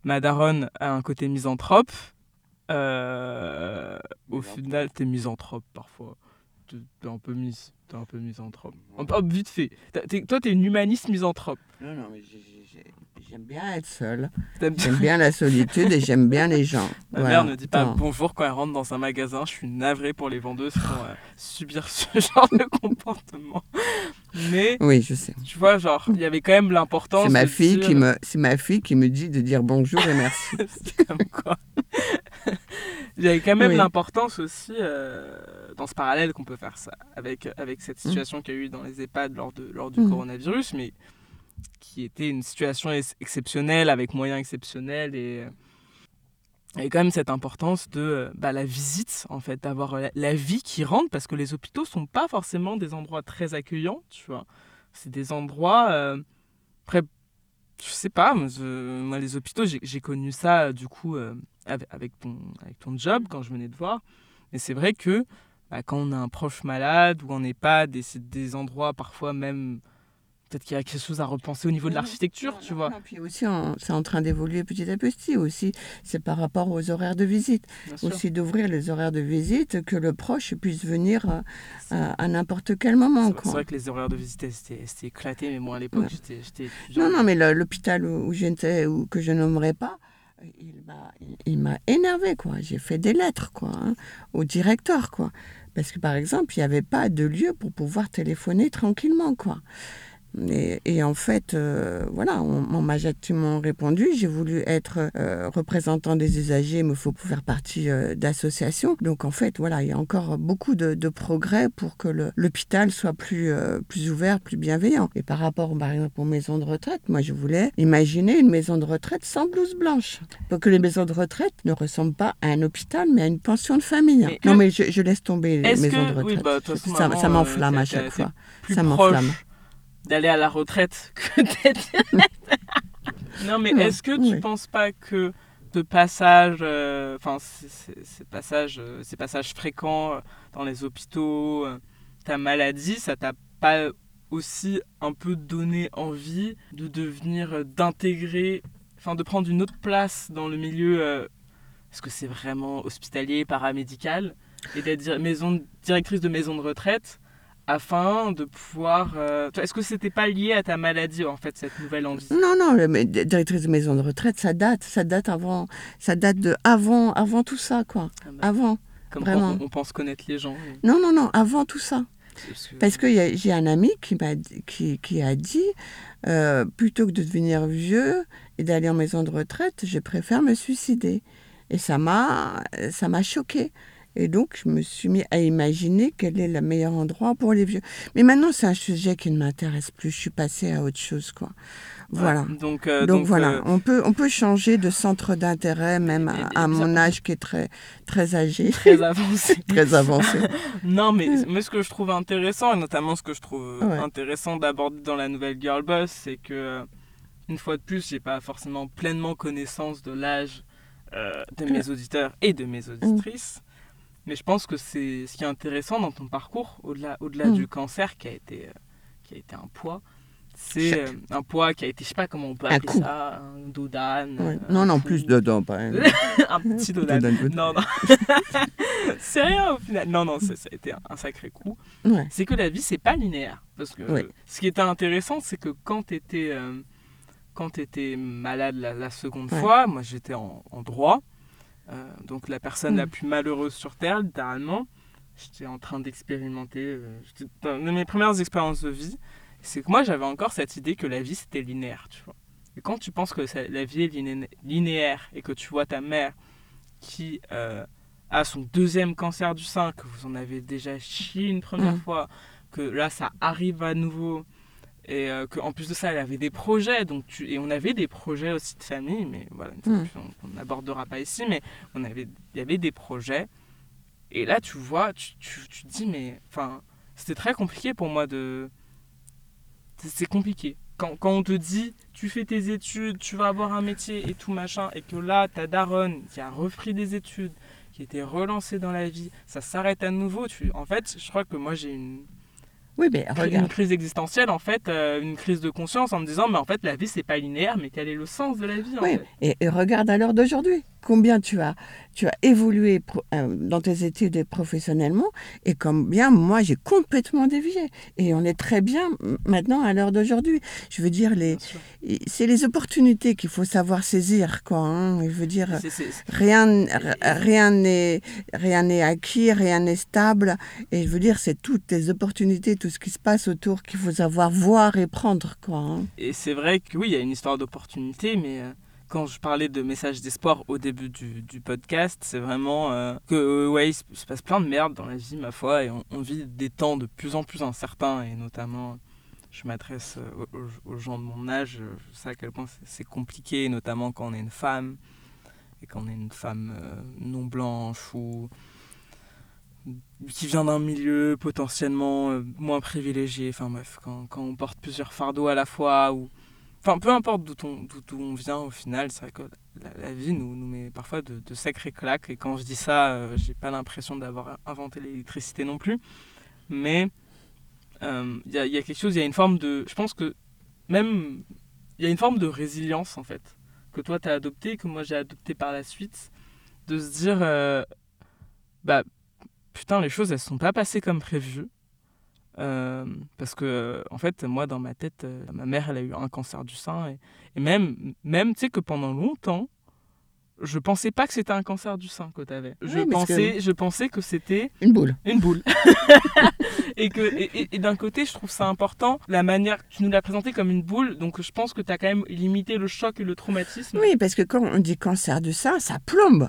S1: ma daronne a un côté misanthrope, au final, t'es misanthrope parfois. T'es t'es un peu mis, un peu misanthrope. Peu- vite fait. Toi, t'es une humaniste misanthrope.
S2: Non, non, mais j'aime bien être seule. J'aime bien la solitude et j'aime bien les gens.
S1: Ma
S2: Voilà.
S1: mère ne dit pas bonjour quand elle rentre dans un magasin. Je suis navré pour les vendeuses qui vont euh, subir ce genre de comportement. Mais
S2: Oui, je sais.
S1: tu vois, genre, il y avait quand même l'importance.
S2: C'est ma fille
S1: dire-
S2: qui me, c'est ma fille qui me dit de dire bonjour et merci.
S1: C'est comme quoi. Il y avait quand même
S2: Oui.
S1: l'importance aussi, euh, dans ce parallèle qu'on peut faire ça, avec, avec cette
S2: Mm.
S1: situation qu'il y a eu dans les EHPAD lors, de, lors du
S2: Mm.
S1: coronavirus, mais qui était une situation ex- exceptionnelle, avec moyens exceptionnels, et euh, avait quand même cette importance de euh, bah, la visite, en fait, d'avoir la, vie qui rentre, parce que les hôpitaux sont pas forcément des endroits très accueillants, tu vois. C'est des endroits... euh, après, je sais pas, moi, les hôpitaux, j'ai connu ça euh, du coup avec, ton, avec ton job quand je venais de voir. Mais c'est vrai que bah, quand on a un proche malade ou en EHPAD, et c'est des endroits parfois même. Peut-être qu'il y a quelque chose à repenser au niveau de l'architecture, tu vois.
S2: Non, Puis aussi, c'est en train d'évoluer petit à petit aussi. C'est par rapport aux horaires de visite. Aussi d'ouvrir les horaires de visite, que le proche puisse venir euh, à, à n'importe quel moment.
S1: C'est vrai que les horaires de visite, étaient éclatées, mais moi à l'époque,
S2: Ouais.
S1: j'étais.
S2: Non, non, mais l'hôpital où, où j'étais, ou que je nommerai pas, il m'a, il- il m'a énervé, quoi. J'ai fait des lettres, quoi, hein, au directeur, quoi. Parce que, par exemple, il n'y avait pas de lieu pour pouvoir téléphoner tranquillement, quoi. Et, et en fait, euh, voilà, on, on m'a gentiment répondu. J'ai voulu être euh, représentant des usagers, mais il faut faire partie euh, d'associations. Donc en fait, voilà, il y a encore beaucoup de, de progrès pour que l'hôpital soit plus, plus ouvert, plus bienveillant. Et par rapport, par exemple, aux maisons de retraite, moi je voulais imaginer une maison de retraite sans blouse blanche. Pour que les maisons de retraite ne ressemblent pas à un hôpital, mais à une pension de famille.
S1: Mais
S2: non, mais je, je laisse tomber les maisons
S1: que-
S2: de
S1: oui,
S2: retraite.
S1: bah, façon,
S2: ça m'enflamme à chaque fois. Ça m'enflamme.
S1: D'aller à la retraite que d'être. non, mais est-ce que tu
S2: oui.
S1: penses pas que ce passage, euh, enfin, ces- passages, euh, ces passages fréquents euh, dans les hôpitaux, euh, ta maladie, ça t'a pas aussi un peu donné envie de devenir, d'intégrer enfin, de prendre une autre place dans le milieu. Est-ce que c'est vraiment hospitalier, paramédical Et d'être maison, directrice de maison de retraite afin de pouvoir. euh, Est-ce que c'était pas lié à ta maladie, en fait, cette nouvelle envie?
S2: Non, non, mais directrice de maison de retraite, ça date, ça date avant, ça date de avant, avant tout ça, quoi.
S1: Ah bah,
S2: Avant.
S1: Comme
S2: vraiment.
S1: on, on pense connaître les gens.
S2: Non, non, non, avant tout ça.
S1: parce que-
S2: j'ai un ami qui, m'a dit- qui, qui a dit, euh, plutôt que de devenir vieux et d'aller en maison de retraite, je préfère me suicider. Et ça m'a, ça m'a choqué. Et donc, je me suis mis à imaginer quel est le meilleur endroit pour les vieux. Mais maintenant, c'est un sujet qui ne m'intéresse plus. Je suis passée à autre chose, quoi. Voilà.
S1: Donc, euh,
S2: donc, voilà,
S1: euh,
S2: on, peut, on peut changer de centre d'intérêt, même à,
S1: et- et
S2: à
S1: bien-
S2: mon âge qui est très, très âgé,
S1: très avancé.
S2: très avancé.
S1: Non, mais, mais ce que je trouve intéressant, et notamment ce que je trouve
S2: Ouais.
S1: intéressant d'aborder dans la nouvelle Girl Boss, c'est que, euh, une fois de plus, j'ai pas forcément pleinement connaissance de l'âge euh, de mes auditeurs et de mes auditrices. Mais je pense que c'est ce qui est intéressant dans ton parcours, au-delà au -delà
S2: Mm.
S1: du cancer qui a été, euh, qui a été un poids. C'est euh, un poids qui a été, je sais pas comment on peut
S2: Un
S1: appeler
S2: coup.
S1: ça, un dos d'âne.
S2: Ouais.
S1: euh,
S2: Non,
S1: un
S2: non,
S1: coup.
S2: plus dedans. Pas...
S1: un petit dos d'âne. Non, non. c'est rien au final. Non, non, ça ça a été un- un sacré coup.
S2: Ouais.
S1: C'est que la vie, c'est pas linéaire. Parce que ce qui était intéressant, c'est que quand tu étais, malade la, la seconde fois, moi j'étais en, en droit, euh, donc la personne la
S2: Mm.
S1: plus malheureuse sur Terre, littéralement. J'étais en train d'expérimenter, euh, de mes premières expériences de vie, c'est que moi j'avais encore cette idée que la vie c'était linéaire, tu vois. Et quand tu penses que ça- la vie est liné- linéaire et que tu vois ta mère qui euh, a son deuxième cancer du sein, que vous en avez déjà chié une première
S2: Mm.
S1: fois, que là ça arrive à nouveau, et euh, qu'en plus de ça elle avait des projets, donc tu... et on avait des projets aussi de famille, mais voilà,
S2: Mm.
S1: on n'abordera pas ici, mais on avait, il y avait des projets, et là tu vois, tu, tu, tu te dis, mais enfin, c'était très compliqué pour moi de. C'est c'est compliqué. Quand, quand on te dit, tu fais tes études, tu vas avoir un métier et tout machin, et que là, ta daronne qui a repris des études, qui était relancée dans la vie, ça s'arrête à nouveau. Tu... En fait, je crois que moi j'ai une,
S2: Oui, mais
S1: une
S2: regarde.
S1: crise existentielle, en fait, euh, une crise de conscience en me disant, mais en fait, la vie c'est pas linéaire, mais quel est le sens de la vie en
S2: Oui,
S1: fait?
S2: et, et regarde à l'heure d'aujourd'hui. Combien tu as, tu as évolué euh, dans tes études et professionnellement, et combien moi j'ai complètement dévié. Et on est très bien maintenant à l'heure d'aujourd'hui. Je veux dire, les, c'est les opportunités qu'il faut savoir saisir, quoi. hein. Je veux dire, rien n'est rien n'est acquis, rien n'est stable. Et je veux dire, c'est toutes les opportunités, tout ce qui se passe autour qu'il faut savoir voir et prendre, quoi. hein.
S1: Et c'est vrai que oui, il y a une histoire d'opportunité, mais euh, quand je parlais de message d'espoir au début du, podcast, c'est vraiment euh, que euh, ouais, il se, se passe plein de merde dans la vie, ma foi, et on, vit des temps de plus en plus incertains, et notamment, je m'adresse euh, aux, gens de mon âge, je sais à quel point c'est- compliqué, notamment quand on est une femme, et quand on est une femme non blanche ou qui vient d'un milieu potentiellement moins privilégié, enfin bref, quand, quand on porte plusieurs fardeaux à la fois, ou... Enfin, peu importe d'où on, on vient au final, c'est vrai que la, vie nous, nous met parfois de, de sacrées claques, et quand je dis ça, euh, j'ai pas l'impression d'avoir inventé l'électricité non plus, mais euh, il y, a, y a quelque chose, il y a une forme de... Je pense que même... Il y a une forme de résilience, en fait, que toi t'as adopté, que moi j'ai adopté par la suite, de se dire... euh, bah, putain, les choses, elles sont pas passées comme prévu. Euh, parce que, en fait, moi, dans ma tête, euh, ma mère, elle a eu un cancer du sein. Et, et même, même tu sais, que pendant longtemps, je pensais pas que c'était un cancer du sein que tu avais. Je,
S2: Oui, parce que-
S1: pensais, je pensais que c'était
S2: Une boule.
S1: une boule. et que et, et- et d'un côté, je trouve ça important, la manière que tu nous l'as présenté comme une boule. Donc, je pense que tu as quand même limité le choc et le traumatisme.
S2: Oui, parce que quand on dit cancer du sein, ça plombe.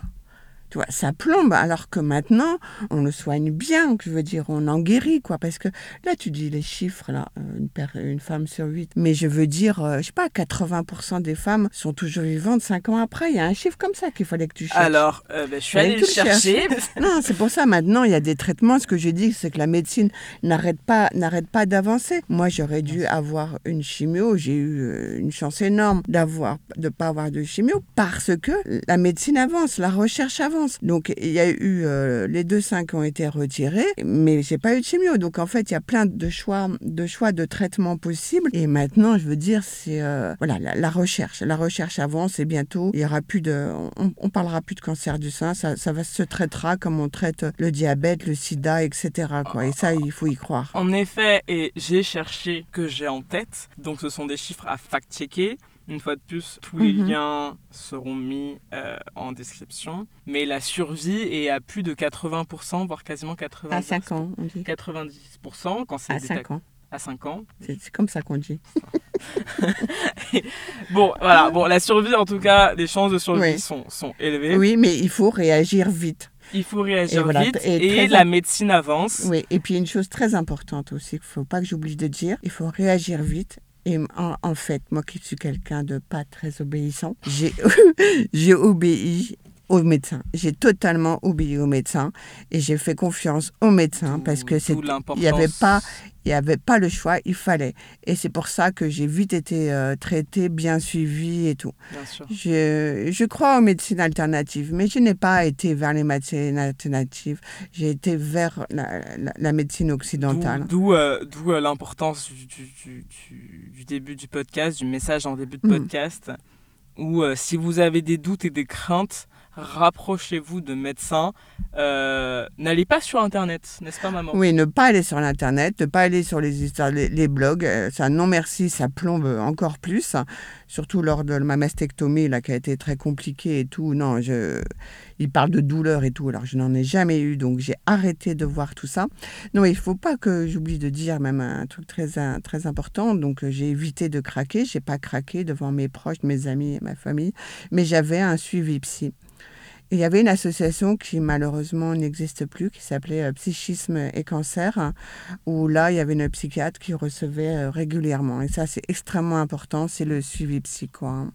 S2: Tu vois, ça plombe, alors que maintenant, on le soigne bien, je veux dire, on en guérit, quoi. Parce que là, tu dis les chiffres, là, euh, une, femme sur huit. Mais je veux dire, euh, je sais pas, 80% des femmes sont toujours vivantes cinq ans après. Il y a un chiffre comme ça qu'il fallait que tu cherches.
S1: Alors, euh, ben, je suis allée le chercher.
S2: Non, c'est pour ça maintenant il y a des traitements. Ce que je dis, c'est que la médecine n'arrête pas, n'arrête pas d'avancer. Moi, j'aurais dû avoir une chimio. J'ai eu euh, une chance énorme d'avoir, de pas avoir de chimio parce que la médecine avance, la recherche avance. Donc il y a eu euh, les deux seins qui ont été retirés, mais j'ai pas eu de chimio. Donc en fait, il y a plein de choix, de choix de traitement possibles. Et maintenant, je veux dire, c'est euh, voilà la, recherche. La recherche avance et bientôt il y aura plus de, on, parlera plus de cancer du sein. Ça, va se traitera comme on traite le diabète, le SIDA, etc. Et ça, il faut y croire.
S1: En effet, et j'ai cherché que j'ai en tête. Donc ce sont des chiffres à fact-checker. Une fois de plus, tous les mhm. liens seront mis euh, en description. Mais la survie est à plus de 80%, voire quasiment 90%.
S2: À 5 ans, on dit.
S1: 90% quand c'est
S2: À 5 ans.
S1: À 5 ans.
S2: C'est comme ça qu'on dit.
S1: bon, voilà. Bon, la survie, en tout cas, les chances de survie sont, sont élevées.
S2: Oui, mais il faut réagir vite.
S1: Il faut réagir vite et, la médecine avance.
S2: Oui, et puis une chose très importante aussi qu'il ne faut pas que j'oublie de dire, il faut réagir vite et en, fait, moi qui suis quelqu'un de pas très obéissant, j'ai obéi au médecin. J'ai totalement obéi au médecin et j'ai fait confiance au médecin parce que c'est il n'y avait pas il y avait pas le choix, il fallait. Et c'est pour ça que j'ai vite été euh, traitée, bien suivie et tout.
S1: Bien sûr.
S2: Je, je crois aux médecines alternatives, mais je n'ai pas été vers les médecines alternatives. J'ai été vers la, la, médecine occidentale.
S1: D'où euh, euh, l'importance du, du, du, du, début du podcast, du message en début de mm. podcast, où si vous avez des doutes et des craintes, rapprochez-vous de médecins. Euh, n'allez pas sur Internet, n'est-ce pas, maman?
S2: Oui, ne pas aller sur l'Internet, ne pas aller sur les, histoires, les, blogs. Euh, ça, non merci, ça plombe encore plus. Surtout lors de ma mastectomie, là, qui a été très compliquée et tout. Non, je... il parle de douleur et tout. Alors, je n'en ai jamais eu, donc j'ai arrêté de voir tout ça. Non, il ne faut pas que j'oublie de dire même un truc très, très important. Donc, euh, j'ai évité de craquer. Je n'ai pas craqué devant mes proches, mes amis et ma famille. Mais j'avais un suivi psy. Il y avait une association qui malheureusement n'existe plus, qui s'appelait euh, Psychisme et Cancer, où là, il y avait une psychiatre qui recevait euh, régulièrement. Et ça, c'est extrêmement important, c'est le suivi psycho. Hein.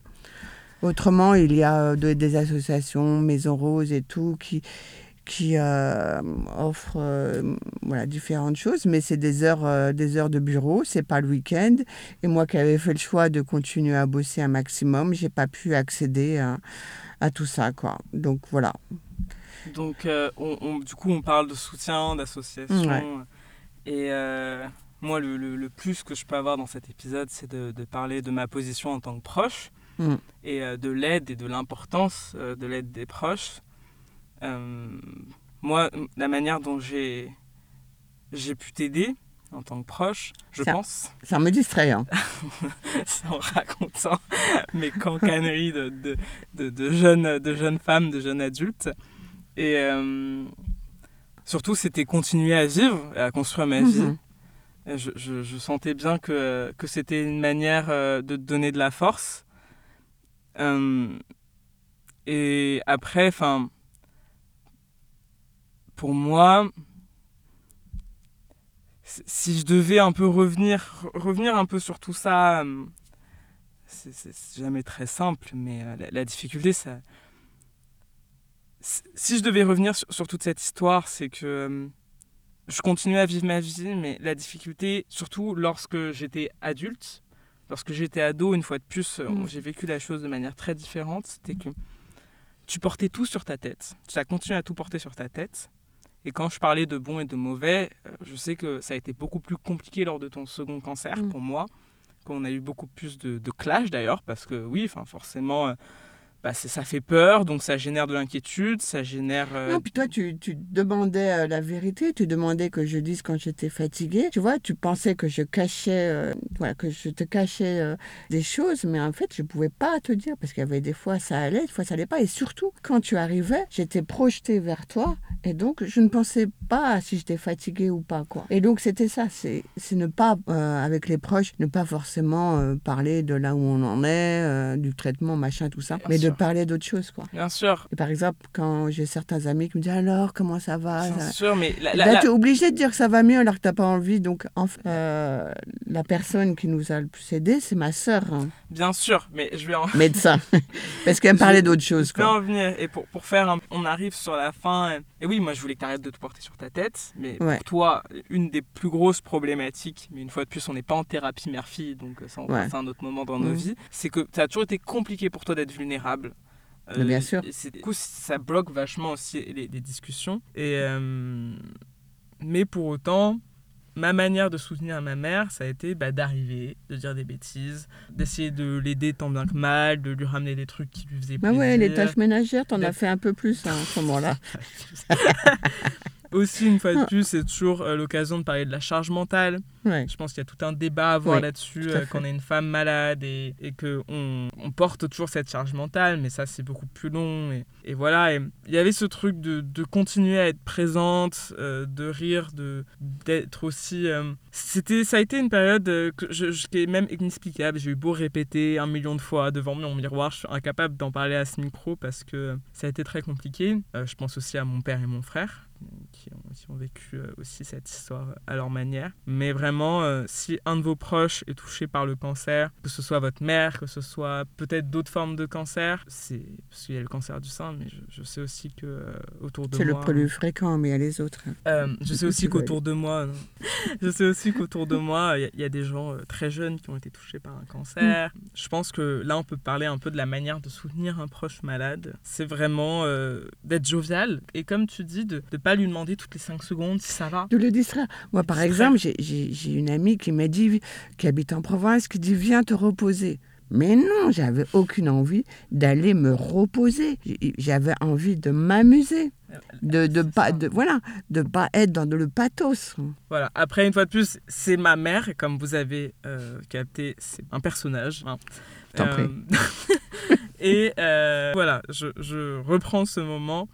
S2: Autrement, il y a euh, des associations, Maison Rose et tout, qui, qui offrent voilà, différentes choses, mais c'est des heures, des heures de bureau, c'est pas le week-end. Et moi qui avais fait le choix de continuer à bosser un maximum, j'ai pas pu accéder à à tout ça, quoi. Donc voilà.
S1: Donc, euh, on, du coup, on parle de soutien, d'association. Et euh, moi, le, le, plus que je peux avoir dans cet épisode, c'est de, de, parler de ma position en tant que proche mm. et euh, de l'aide et de l'importance de l'aide des proches. moi, la manière dont j'ai pu t'aider, en tant que proche, je pense.
S2: Ça me distrait. Hein.
S1: en racontant mes cancaneries de, de, de, jeunes, de jeunes femmes, de jeunes adultes. Et euh, surtout, c'était continuer à vivre, à construire ma vie. Mhm. je, je, je, sentais bien que, que c'était une manière euh, de donner de la force. Euh, et après, enfin, pour moi, si je devais un peu revenir, revenir un peu sur tout ça, euh, c'est jamais très simple, mais euh, la, difficulté, ça. Si je devais revenir sur, toute cette histoire, c'est que euh, je continuais à vivre ma vie, mais la difficulté, surtout lorsque j'étais adulte, lorsque j'étais ado, une fois de plus, mmh. j'ai vécu la chose de manière très différente, c'était que tu portais tout sur ta tête. Tu as continué à tout porter sur ta tête. Et quand je parlais de bon et de mauvais, euh, je sais que ça a été beaucoup plus compliqué lors de ton second cancer mm. pour moi, qu'on a eu beaucoup plus de, de clash d'ailleurs, parce que oui, forcément, euh, bah, ça fait peur, donc ça génère de l'inquiétude, ça génère...
S2: Euh, non, puis toi, tu, tu demandais euh, la vérité, tu demandais que je dise quand j'étais fatiguée. Tu vois, tu pensais que je cachais, euh, voilà, que je te cachais des choses, mais en fait, je pouvais pas te dire, parce qu'il y avait des fois ça allait, des fois ça allait pas. Et surtout, quand tu arrivais, j'étais projetée vers toi, et donc je ne pensais pas si j'étais fatiguée ou pas, quoi. Et donc c'était ça, c'est ne pas, avec les proches, ne pas forcément parler de là où on en est, du traitement, machin, tout ça, mais de parler d'autres choses, quoi.
S1: Bien sûr.
S2: Et par exemple, quand j'ai certains amis qui me disent alors, comment ça va
S1: Bien sûr, mais
S2: là, tu es obligé de dire que ça va mieux alors que tu n'as pas envie. Donc, en euh, la personne qui nous a le plus aidé, c'est ma sœur. Hein.
S1: Bien sûr, mais je vais en.
S2: Médecin. Parce qu'elle me parlait d'autres choses, quoi.
S1: Je vais en venir. Et pour, pour faire, on arrive sur la fin. Et oui, moi, je voulais que tu arrêtes de te porter sur ta tête. Mais pour toi, une des plus grosses problématiques, mais une fois de plus, on n'est pas en thérapie mère-fille, donc ça, on ouais. un autre moment dans nos mmh. vies, c'est que ça a toujours été compliqué pour toi d'être vulnérable
S2: Bien sûr.
S1: et c'est- Du coup, ça bloque vachement aussi les, les discussions. Et, euh, mais pour autant, ma manière de soutenir ma mère, ça a été bah, d'arriver, de dire des bêtises, d'essayer de l'aider tant bien que mal, de lui ramener des trucs qui lui faisaient
S2: Bah
S1: plaisir.
S2: ouais, les tâches ménagères, t'en as fait un peu plus hein, en ce moment-là.
S1: Aussi, une fois de plus, c'est toujours euh, l'occasion de parler de la charge mentale.
S2: Ouais.
S1: Je pense qu'il y a tout un débat à avoir là-dessus euh,
S2: fait.
S1: quand on est une femme malade et, et qu'on on porte toujours cette charge mentale, mais ça c'est beaucoup plus long. Et, et voilà, et il y avait ce truc de, de continuer à être présente, euh, de rire, de d'être aussi. euh, C'était, ça a été une période que je, je- qui est même inexplicable. J'ai eu beau répéter un million de fois devant mon miroir, je suis incapable d'en parler à ce micro parce que ça a été très compliqué. Je pense aussi à mon père et mon frère qui ont, qui ont vécu aussi cette histoire à leur manière. Mais vraiment, euh, si un de vos proches est touché par le cancer, que ce soit votre mère, que ce soit peut-être d'autres formes de cancer, c'est parce qu'il y a le cancer du sein, mais je, je sais aussi que euh, autour de
S2: C'est le
S1: moi,
S2: plus fréquent, mais il y a les autres. hein.
S1: euh, je sais aussi qu'autour de moi, je sais aussi qu'autour de moi, il y a- il y, a des gens très jeunes qui ont été touchés par un cancer. Je pense que là, on peut parler un peu de la manière de soutenir un proche malade. C'est vraiment d'être jovial et comme tu dis, de ne pas lui demander toutes les 5 secondes si ça va.
S2: De le distraire. Moi, par exemple, j'ai- j'ai une amie qui m'a dit, qui habite en province, qui dit Viens te reposer. Mais non, j'avais aucune envie d'aller me reposer. J'avais envie de m'amuser, de de
S1: C'est
S2: pas de voilà, de pas être dans le pathos.
S1: Voilà. Après, une fois de plus, c'est ma mère comme vous avez euh, capté, c'est un personnage. hein.
S2: T'en prie.
S1: et euh, voilà, je, je reprends ce moment.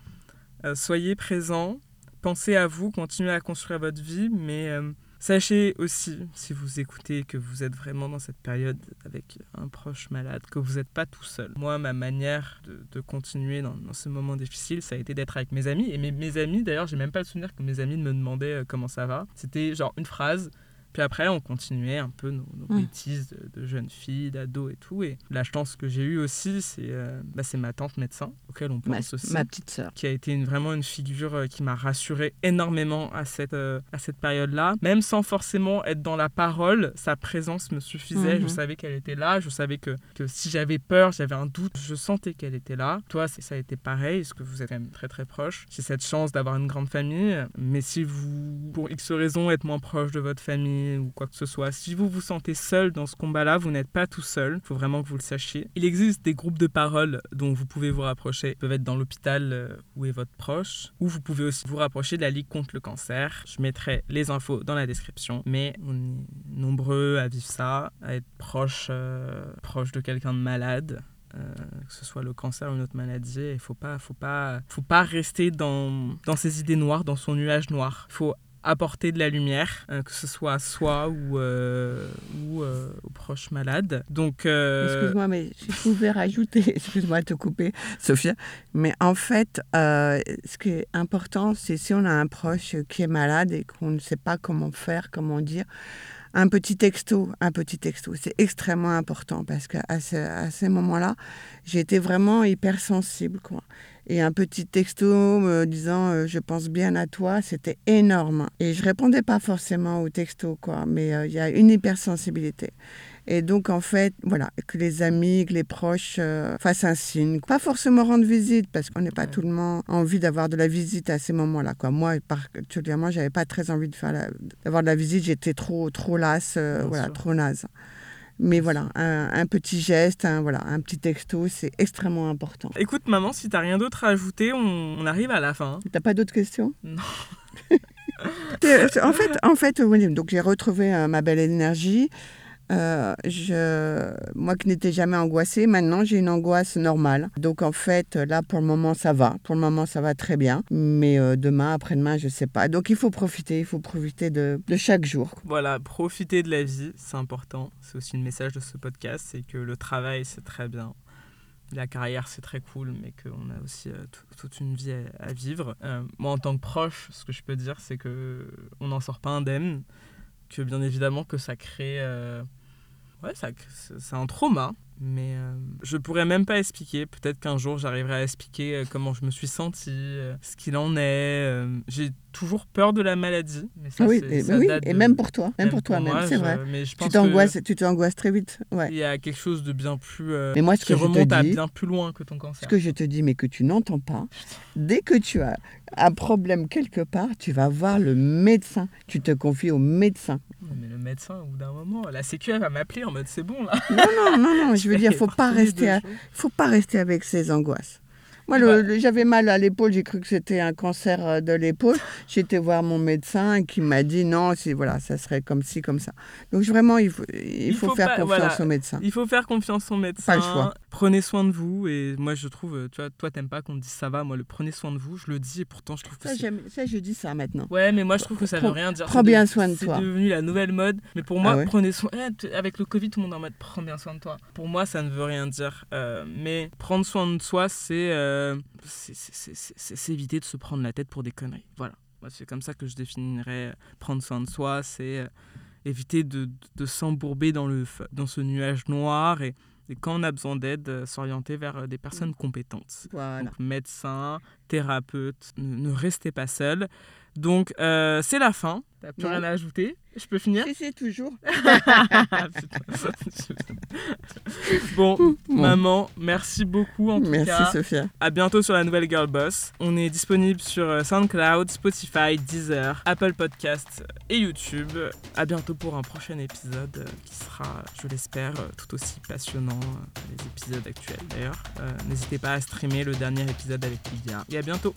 S1: Euh, soyez présents, pensez à vous, continuez à construire votre vie, mais euh, sachez aussi, si vous écoutez, que vous êtes vraiment dans cette période avec un proche malade, que vous n'êtes pas tout seul. Moi, ma manière de, continuer dans, ce moment difficile, ça a été d'être avec mes amis. Et mes, mes amis, d'ailleurs, j'ai même pas le souvenir que mes amis me demandaient euh, comment ça va. C'était genre une phrase. Puis après, on continuait un peu nos, nos
S2: Mm.
S1: bêtises de, de jeunes filles, d'ados et tout. Et la chance que j'ai eue aussi, c'est euh, bah, ma tante médecin, auquel on
S2: Ma,
S1: pense aussi
S2: ma petite sœur.
S1: qui a été une- vraiment une figure euh, qui m'a rassuré énormément à cette, euh, à cette période-là. Même sans forcément être dans la parole, sa présence me suffisait. Je
S2: Mhm.
S1: savais qu'elle était là. Je savais que, que si j'avais peur, j'avais un doute, je sentais qu'elle était là. Toi, ça a été pareil, parce que vous êtes quand même très très proches. J'ai cette chance d'avoir une grande famille. Mais si vous, pour X raison, êtes moins proche de votre famille ou quoi que ce soit, si vous vous sentez seul dans ce combat-là, vous n'êtes pas tout seul. Il faut vraiment que vous le sachiez. Il existe des groupes de parole dont vous pouvez vous rapprocher. Ils peuvent être dans l'hôpital euh, où est votre proche, ou vous pouvez aussi vous rapprocher de la Ligue contre le cancer. Je mettrai les infos dans la description. Mais on est nombreux à vivre ça, à être proche, euh, proche de quelqu'un de malade. euh, que ce soit le cancer ou une autre maladie, il faut pas, faut pas, faut pas rester dans, dans ses idées noires, dans son nuage noir. Il faut apporter de la lumière, euh, que ce soit à soi ou, euh, ou euh, aux proches malades. Donc, euh,
S2: Excuse-moi, mais je pouvais rajouter, excuse-moi de te couper, Sophia, mais en fait, ce qui est important, c'est si on a un proche qui est malade et qu'on ne sait pas comment faire, comment dire, un petit texto, un petit texto, c'est extrêmement important parce qu'à ce, à ces moments-là, été vraiment hypersensible, quoi. Et un petit texto me disant euh, je pense bien à toi, c'était énorme. Et je répondais pas forcément au texto, quoi, mais euh, il y a une hypersensibilité. Et donc, en fait, voilà, que les amis, que les proches euh, fassent un signe. Pas forcément rendre visite, parce qu'on n'est pas
S1: Ouais.
S2: tout le monde envie d'avoir de la visite à ces moments-là. Quoi. Moi, particulièrement, j'avais pas très envie de faire la- d'avoir de la visite. J'étais trop, trop lasse, euh, voilà,
S1: sûr.
S2: trop naze. Mais voilà, un, un petit geste, un, voilà, un petit texto, c'est extrêmement important.
S1: écoute, maman, si t'as rien d'autre à ajouter, on, on arrive à la fin.
S2: T'as pas d'autres questions?
S1: Non.
S2: En fait, en fait, donc j'ai retrouvé euh, ma belle énergie. Euh, je, moi qui n'étais jamais angoissée, maintenant j'ai une angoisse normale. Donc en fait, là pour le moment ça va. Pour le moment ça va très bien. Mais euh, demain, après-demain, je sais pas. Donc il faut profiter, il faut profiter de, de chaque jour.
S1: Voilà, profiter de la vie, c'est important. C'est aussi le message de ce podcast, c'est que le travail, c'est très bien. La carrière, c'est très cool, mais qu'on a aussi euh, tout- toute une vie à, vivre. Moi, en tant que proche, ce que je peux dire, c'est que on n'en sort pas indemne. Que bien évidemment que ça crée... c'est un trauma. Mais, euh, je pourrais même pas expliquer. Peut-être qu'un jour j'arriverai à expliquer euh, comment je me suis senti, euh, ce qu'il en est. J'ai toujours peur de la maladie. Mais ça,
S2: Ah oui, et,
S1: ça
S2: oui,
S1: date
S2: et
S1: de-
S2: même pour toi, même, pour toi-même,
S1: moi,
S2: c'est vrai.
S1: Mais je
S2: Tu
S1: pense
S2: tu t'angoisses très vite. Ouais.
S1: qu'il y a quelque chose de bien plus. euh,
S2: Mais moi, ce
S1: qui
S2: que je te
S1: à
S2: dis,
S1: bien plus loin que ton
S2: ce
S1: cancer.
S2: que je te dis, mais que tu n'entends pas, dès que tu as un problème quelque part, tu vas voir le médecin. Tu te confies au médecin.
S1: Mais le médecin, au bout d'un moment, la sécu, elle va m'appeler en mode c'est bon là.
S2: Non, non, non, non. Je veux dire, faut pas rester, à- faut pas rester avec ses angoisses. Moi,
S1: Bah.
S2: j'avais mal à l'épaule, j'ai cru que c'était un cancer euh, de l'épaule. J'étais voir mon médecin qui m'a dit non, voilà, ça serait comme ci, comme ça. Donc vraiment, il faut, il
S1: Il
S2: faut,
S1: faut
S2: faire
S1: pas-
S2: confiance
S1: voilà.
S2: au médecin.
S1: Il faut faire confiance au médecin.
S2: Pas le choix.
S1: Prenez soin de vous. Et moi, je trouve, euh, tu vois, toi, t'aimes pas qu'on te dise ça va. Moi, le prenez soin de vous, je le dis. Et pourtant, je trouve que
S2: Ça, ça, je dis ça maintenant.
S1: Ouais, mais moi, je trouve que ça veut
S2: Prends-
S1: rien dire.
S2: prends bien
S1: devenu-
S2: soin de toi.
S1: C'est devenu la nouvelle mode. Mais pour moi,
S2: Ah ouais
S1: prenez soin. Eh, avec le Covid, tout le monde est en mode prends bien soin de toi. Pour moi, ça ne veut rien dire. Euh, mais prendre soin de soi, c'est euh, c'est- c'est- s'éviter de se prendre la tête pour des conneries. Voilà. C'est comme ça que je définirais euh, prendre soin de soi. C'est euh, éviter de, de s'embourber dans, le, dans ce nuage noir et, et quand on a besoin d'aide, euh, s'orienter vers euh, des personnes compétentes.
S2: Voilà.
S1: Donc, médecin, thérapeute, ne, ne restez pas seul. Donc, euh, c'est la fin. T'as plus
S2: Non.
S1: rien à ajouter Je peux finir
S2: Si, si, toujours.
S1: Bon,
S2: Bon.
S1: maman, merci beaucoup en tout
S2: Merci,
S1: cas.
S2: Sophia.
S1: À bientôt sur la nouvelle Girl Boss. On est disponible sur euh, SoundCloud, Spotify, Deezer, Apple Podcasts et YouTube. À bientôt pour un prochain épisode euh, qui sera, je l'espère, tout aussi passionnant que les épisodes actuels d'ailleurs. Euh, N'hésitez pas à streamer le dernier épisode avec Lydia. Et à bientôt.